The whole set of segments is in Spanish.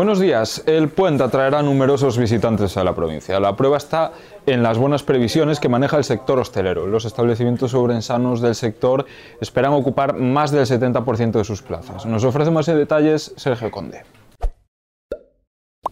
Buenos días. El puente atraerá numerosos visitantes a la provincia. La prueba está en las buenas previsiones que maneja el sector hostelero. Los establecimientos sobrensanos del sector esperan ocupar más del 70% de sus plazas. Nos ofrece más detalles Sergio Conde.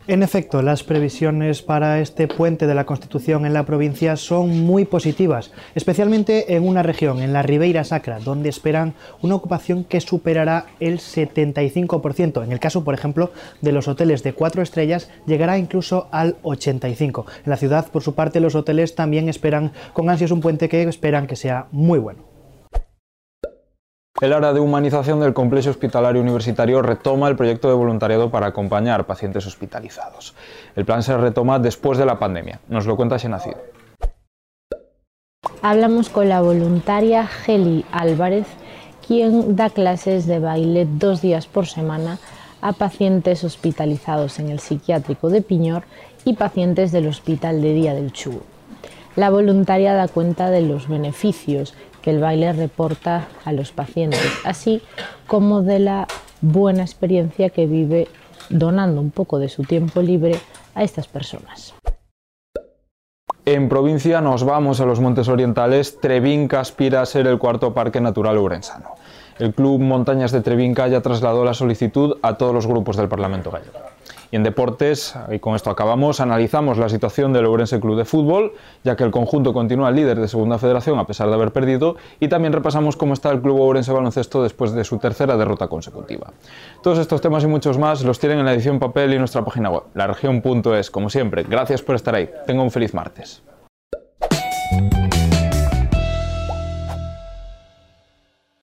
En efecto, las previsiones para este puente de la Constitución en la provincia son muy positivas, especialmente en una región, en la Ribeira Sacra, donde esperan una ocupación que superará el 75%. En el caso, por ejemplo, de los hoteles de cuatro estrellas, llegará incluso al 85%. En la ciudad, por su parte, los hoteles también esperan con ansias un puente que esperan que sea muy bueno. El área de humanización del complejo hospitalario universitario retoma el proyecto de voluntariado para acompañar pacientes hospitalizados. El plan se retoma después de la pandemia. Nos lo cuenta Xenacid. Hablamos con la voluntaria Geli Álvarez, quien da clases de baile dos días por semana a pacientes hospitalizados en el psiquiátrico de Piñor y pacientes del Hospital de Día del Chugo. La voluntaria da cuenta de los beneficios el baile reporta a los pacientes, así como de la buena experiencia que vive donando un poco de su tiempo libre a estas personas. En provincia nos vamos a los Montes Orientales. Trevinca aspira a ser el cuarto parque natural urensano. El Club Montañas de Trevinca ya trasladó la solicitud a todos los grupos del Parlamento gallego. Y en deportes, y con esto acabamos, analizamos la situación del Ourense Club de Fútbol, ya que el conjunto continúa líder de Segunda Federación a pesar de haber perdido, y también repasamos cómo está el Club Ourense Baloncesto después de su tercera derrota consecutiva. Todos estos temas y muchos más los tienen en la edición papel y nuestra página web, laregion.es. Como siempre, gracias por estar ahí. Tenga un feliz martes.